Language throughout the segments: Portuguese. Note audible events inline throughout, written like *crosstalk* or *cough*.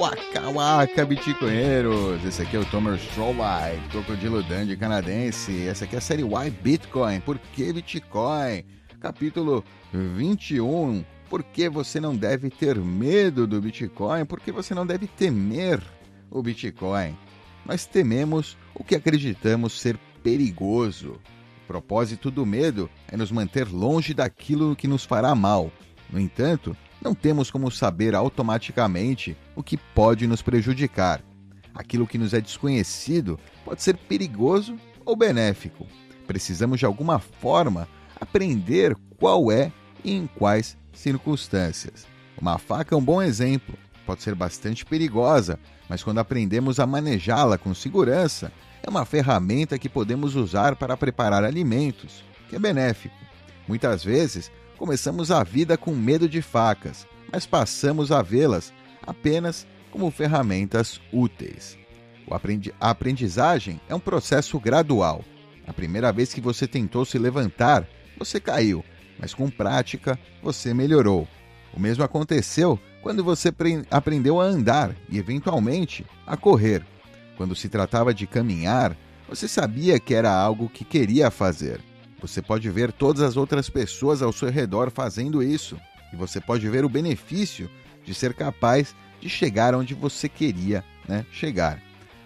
Waka Waka Bitcoinheiros! Esse aqui é o Tomer Strollite, Crocodilo Dandy canadense. Essa aqui é a série Why Bitcoin? Por que Bitcoin? Capítulo 21. Por que você não deve ter medo do Bitcoin? Por que você não deve temer o Bitcoin? Nós tememos o que acreditamos ser perigoso. O propósito do medo é nos manter longe daquilo que nos fará mal. No entanto, não temos como saber automaticamente o que pode nos prejudicar. Aquilo que nos é desconhecido pode ser perigoso ou benéfico. Precisamos de alguma forma aprender qual é e em quais circunstâncias. Uma faca é um bom exemplo. Pode ser bastante perigosa, mas quando aprendemos a manejá-la com segurança, é uma ferramenta que podemos usar para preparar alimentos, que é benéfico. Muitas vezes, começamos a vida com medo de facas, mas passamos a vê-las apenas como ferramentas úteis. A aprendizagem é um processo gradual. A primeira vez que você tentou se levantar, você caiu, mas com prática você melhorou. O mesmo aconteceu quando você aprendeu a andar e, eventualmente, a correr. Quando se tratava de caminhar, você sabia que era algo que queria fazer. Você pode ver todas as outras pessoas ao seu redor fazendo isso, e você pode ver o benefício de ser capaz de chegar onde você queria né, chegar.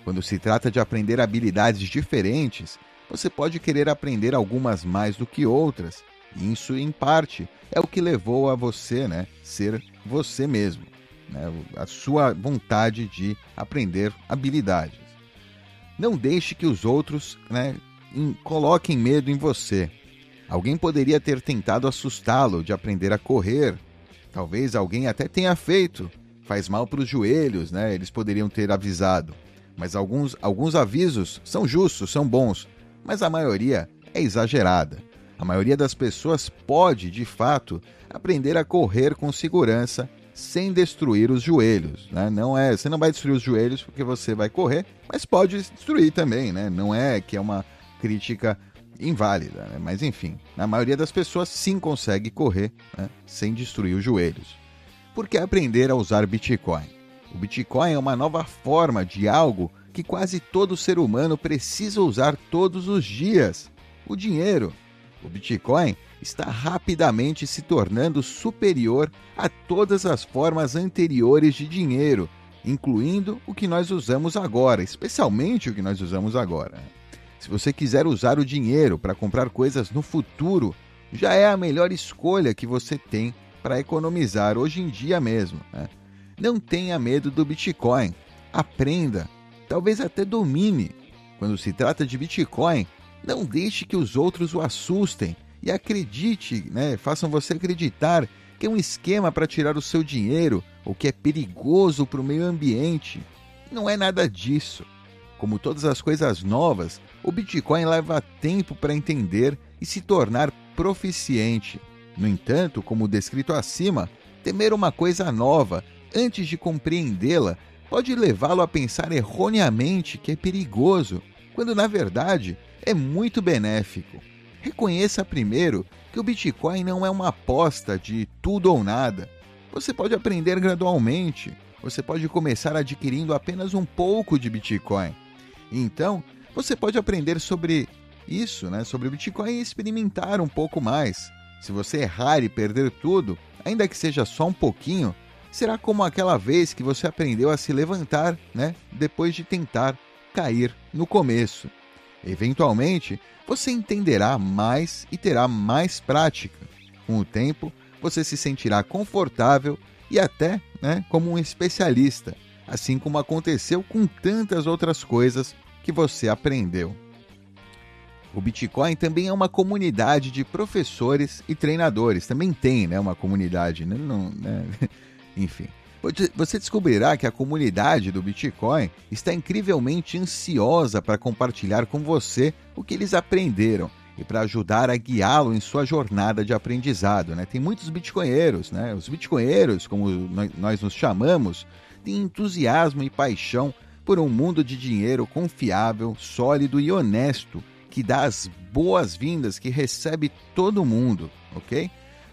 Quando se trata de aprender habilidades diferentes, você pode querer aprender algumas mais do que outras, e isso, em parte, é o que levou a você né, ser você mesmo, né, a sua vontade de aprender habilidades. Não deixe que os outros né, coloquem medo em você. Alguém poderia ter tentado assustá-lo de aprender a correr. Talvez alguém até tenha feito. Faz mal para os joelhos, né? Eles poderiam ter avisado. Mas alguns, alguns avisos são justos, são bons, mas a maioria é exagerada. A maioria das pessoas pode, de fato, aprender a correr com segurança sem destruir os joelhos. Né? Não é, você não vai destruir os joelhos porque você vai correr, mas pode destruir também, né? Não é que é uma crítica inválida, né? mas enfim, a maioria das pessoas sim consegue correr né? sem destruir os joelhos. Por que aprender a usar Bitcoin? O Bitcoin é uma nova forma de algo que quase todo ser humano precisa usar todos os dias: o dinheiro. O Bitcoin está rapidamente se tornando superior a todas as formas anteriores de dinheiro, incluindo o que nós usamos agora, especialmente o que nós usamos agora. Se você quiser usar o dinheiro para comprar coisas no futuro, já é a melhor escolha que você tem para economizar hoje em dia mesmo. Né? Não tenha medo do Bitcoin. Aprenda, talvez até domine. Quando se trata de Bitcoin, não deixe que os outros o assustem e acredite, né, façam você acreditar que é um esquema para tirar o seu dinheiro ou que é perigoso para o meio ambiente. Não é nada disso. Como todas as coisas novas, o Bitcoin leva tempo para entender e se tornar proficiente. No entanto, como descrito acima, temer uma coisa nova antes de compreendê-la pode levá-lo a pensar erroneamente que é perigoso, quando na verdade é muito benéfico. Reconheça primeiro que o Bitcoin não é uma aposta de tudo ou nada. Você pode aprender gradualmente. Você pode começar adquirindo apenas um pouco de Bitcoin então, você pode aprender sobre isso, né, sobre o Bitcoin e experimentar um pouco mais. Se você errar e perder tudo, ainda que seja só um pouquinho, será como aquela vez que você aprendeu a se levantar, né, depois de tentar cair no começo. Eventualmente, você entenderá mais e terá mais prática. Com o tempo, você se sentirá confortável e até né, como um especialista, assim como aconteceu com tantas outras coisas que você aprendeu. O Bitcoin também é uma comunidade de professores e treinadores. Também tem né, uma comunidade. Né? Não, né? *laughs* Enfim. Você descobrirá que a comunidade do Bitcoin está incrivelmente ansiosa para compartilhar com você o que eles aprenderam e para ajudar a guiá-lo em sua jornada de aprendizado. Né? Tem muitos bitcoinheiros, né? os bitcoinheiros, como nós nos chamamos, têm entusiasmo e paixão por um mundo de dinheiro confiável, sólido e honesto que dá as boas-vindas, que recebe todo mundo, ok?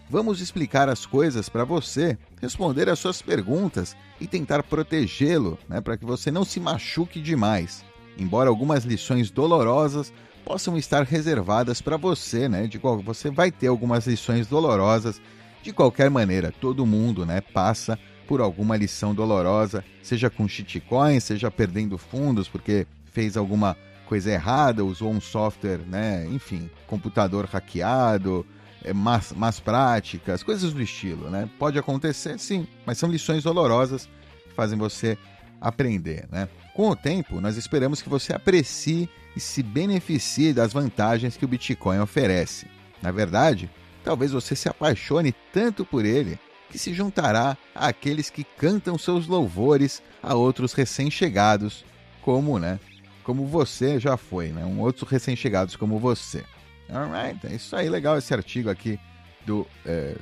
Vamos explicar as coisas para você, responder as suas perguntas e tentar protegê-lo, né, para que você não se machuque demais. Embora algumas lições dolorosas possam estar reservadas para você, né? De qual você vai ter algumas lições dolorosas. De qualquer maneira, todo mundo, né, passa por alguma lição dolorosa, seja com shitcoin, seja perdendo fundos porque fez alguma coisa errada, usou um software, né, enfim, computador hackeado, é, más, más práticas, coisas do estilo, né? Pode acontecer, sim, mas são lições dolorosas que fazem você aprender, né? Com o tempo, nós esperamos que você aprecie e se beneficie das vantagens que o Bitcoin oferece. Na verdade, talvez você se apaixone tanto por ele que se juntará àqueles que cantam seus louvores a outros recém-chegados, como, né? Como você já foi, né? Um outros recém-chegados como você. Alright, é isso aí, legal esse artigo aqui do, é,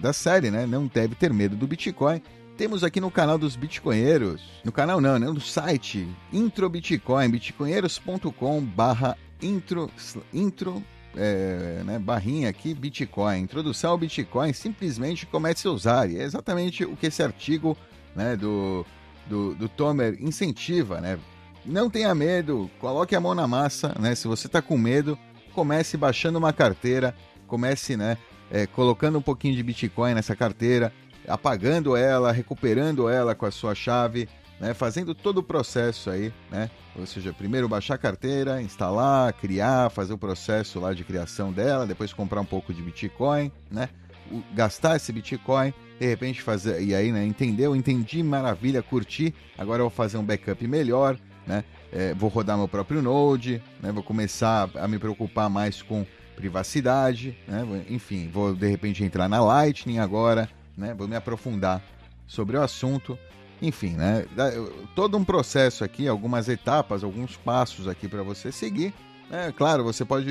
da série, né? Não deve ter medo do Bitcoin. Temos aqui no canal dos Bitcoinheiros, no canal não, né? No site Intro Bitcoin, bitcoinheiros.com barra intro, intro é, né, barrinha aqui, Bitcoin. Introdução ao Bitcoin, simplesmente comece a usar. E é exatamente o que esse artigo né, do, do, do Tomer incentiva, né? Não tenha medo, coloque a mão na massa, né? Se você está com medo, comece baixando uma carteira, comece, né, é, colocando um pouquinho de Bitcoin nessa carteira, apagando ela, recuperando ela com a sua chave, né, fazendo todo o processo aí, né? Ou seja, primeiro baixar a carteira, instalar, criar, fazer o processo lá de criação dela, depois comprar um pouco de Bitcoin, né? O, gastar esse Bitcoin, de repente fazer e aí, né, entendeu? Entendi, maravilha, curti. Agora eu vou fazer um backup melhor, né? É, vou rodar meu próprio Node, né? Vou começar a me preocupar mais com privacidade, né? Enfim, vou de repente entrar na Lightning agora, né? Vou me aprofundar sobre o assunto. Enfim, né? Todo um processo aqui, algumas etapas, alguns passos aqui para você seguir. É, claro, você pode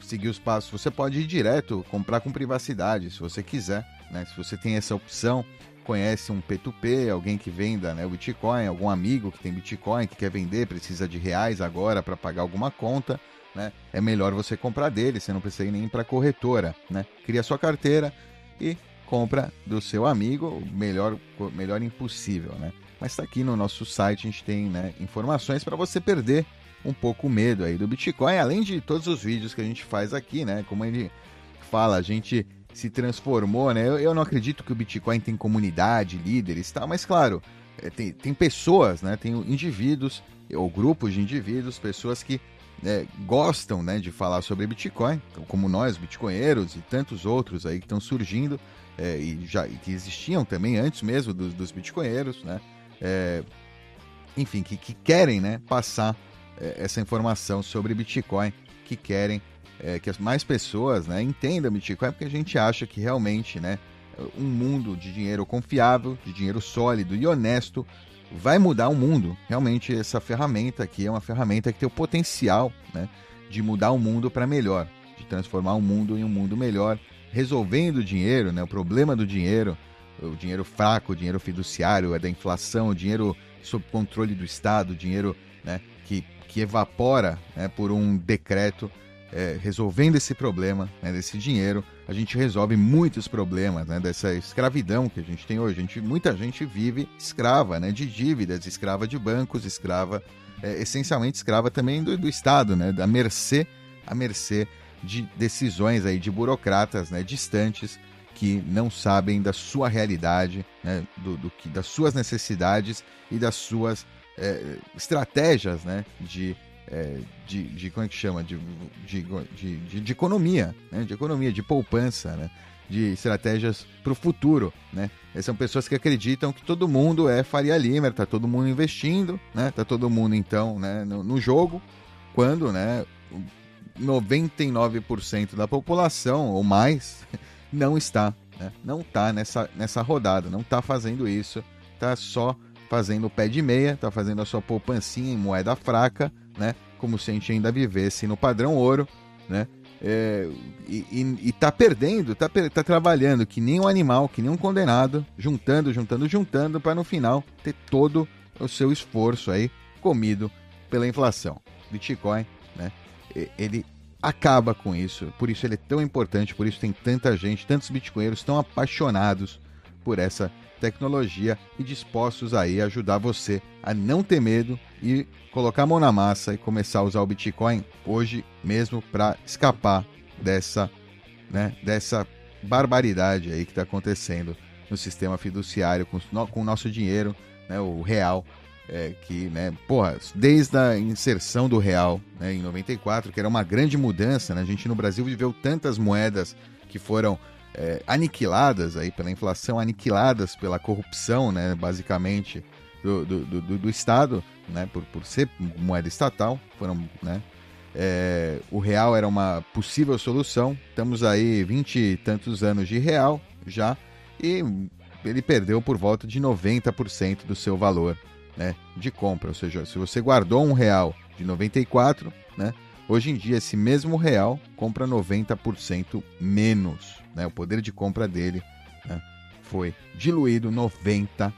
seguir os passos, você pode ir direto, comprar com privacidade, se você quiser, né? Se você tem essa opção, conhece um P2P, alguém que venda né, Bitcoin, algum amigo que tem Bitcoin, que quer vender, precisa de reais agora para pagar alguma conta, né? É melhor você comprar dele, você não precisa ir nem para corretora, né? Cria sua carteira e compra do seu amigo, melhor melhor impossível, né? Mas está aqui no nosso site, a gente tem né, informações para você perder um pouco o medo aí do Bitcoin, além de todos os vídeos que a gente faz aqui, né? Como ele fala, a gente se transformou, né? Eu, eu, não acredito que o Bitcoin tem comunidade, líderes, tal, mas claro, é, tem, tem pessoas, né? Tem indivíduos ou grupos de indivíduos, pessoas que é, gostam, né, de falar sobre Bitcoin, como nós, bitcoinheiros e tantos outros aí que estão surgindo é, e já e que existiam também antes mesmo dos, dos bitcoinheiros, né? É, enfim, que, que querem, né, passar é, essa informação sobre Bitcoin, que querem é, que as mais pessoas né, entendam Bitcoin, porque a gente acha que realmente né, um mundo de dinheiro confiável, de dinheiro sólido e honesto vai mudar o mundo. Realmente essa ferramenta aqui é uma ferramenta que tem o potencial né, de mudar o mundo para melhor, de transformar o mundo em um mundo melhor, resolvendo o dinheiro, né, o problema do dinheiro, o dinheiro fraco, o dinheiro fiduciário, é da inflação, o dinheiro sob controle do Estado, o dinheiro né, que, que evapora né, por um decreto é, resolvendo esse problema né, desse dinheiro, a gente resolve muitos problemas né, dessa escravidão que a gente tem hoje. A gente, muita gente vive escrava né, de dívidas, escrava de bancos, escrava, é, essencialmente escrava também do, do Estado, né, da mercê, a mercê de decisões aí de burocratas né, distantes que não sabem da sua realidade, né, do, do que, das suas necessidades e das suas é, estratégias né, de é, de, de, como é que chama? De, de, de, de economia, né? De economia, de poupança, né? De estratégias para o futuro, né? Essas são pessoas que acreditam que todo mundo é Faria Limer, tá todo mundo investindo, né? Tá todo mundo, então, né, no, no jogo, quando, né, 99% da população, ou mais, *laughs* não está, né? Não está nessa, nessa rodada, não está fazendo isso, tá só fazendo o pé de meia, tá fazendo a sua poupancinha em moeda fraca, né? Como se a gente ainda vivesse no padrão ouro, né? É, e, e, e, tá perdendo, tá, tá trabalhando que nem um animal, que nem um condenado, juntando, juntando, juntando, para no final ter todo o seu esforço aí comido pela inflação. Bitcoin, né? Ele acaba com isso. Por isso ele é tão importante, por isso tem tanta gente, tantos bitcoinheiros tão apaixonados por essa tecnologia e dispostos aí a ajudar você a não ter medo e colocar a mão na massa e começar a usar o Bitcoin hoje mesmo para escapar dessa, né, dessa barbaridade aí que está acontecendo no sistema fiduciário com, com o nosso dinheiro, né, o real, é, que, né, porra, desde a inserção do real né, em 94, que era uma grande mudança, né, a gente no Brasil viveu tantas moedas que foram é, aniquiladas aí pela inflação, aniquiladas pela corrupção, né, basicamente, do, do, do, do Estado, né, por, por ser moeda estatal, foram, né, é, o real era uma possível solução. Estamos aí 20 e tantos anos de real já e ele perdeu por volta de 90% do seu valor né, de compra. Ou seja, se você guardou um real de 94, né, hoje em dia esse mesmo real compra 90% menos. Né, o poder de compra dele né, foi diluído 90%.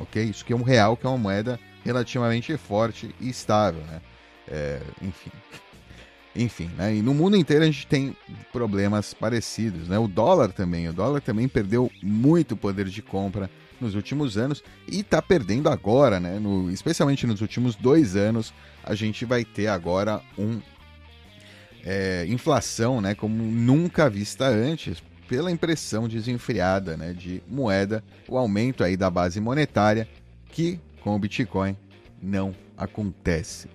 Ok? Isso que é um real, que é uma moeda relativamente forte e estável. Né? É, enfim. Enfim, né? E no mundo inteiro a gente tem problemas parecidos, né? O dólar também, o dólar também perdeu muito poder de compra nos últimos anos e está perdendo agora, né? No, especialmente nos últimos dois anos, a gente vai ter agora um é, inflação, né? Como nunca vista antes, pela impressão desenfreada, né? De moeda, o aumento aí da base monetária que com o Bitcoin não acontece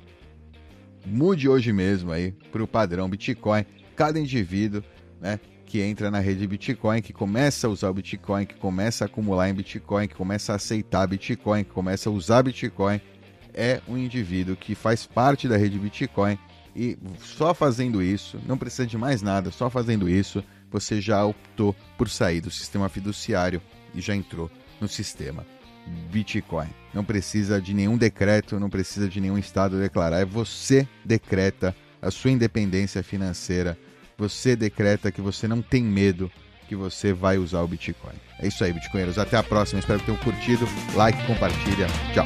mude hoje mesmo aí para o padrão Bitcoin. Cada indivíduo né, que entra na rede Bitcoin, que começa a usar o Bitcoin, que começa a acumular em Bitcoin, que começa a aceitar Bitcoin, que começa a usar Bitcoin, é um indivíduo que faz parte da rede Bitcoin e só fazendo isso, não precisa de mais nada, só fazendo isso, você já optou por sair do sistema fiduciário e já entrou no sistema Bitcoin. Não precisa de nenhum decreto, não precisa de nenhum estado declarar. É você decreta a sua independência financeira. Você decreta que você não tem medo que você vai usar o Bitcoin. É isso aí, Bitcoinheiros. Até a próxima. Espero que tenham curtido. Like, compartilha. Tchau.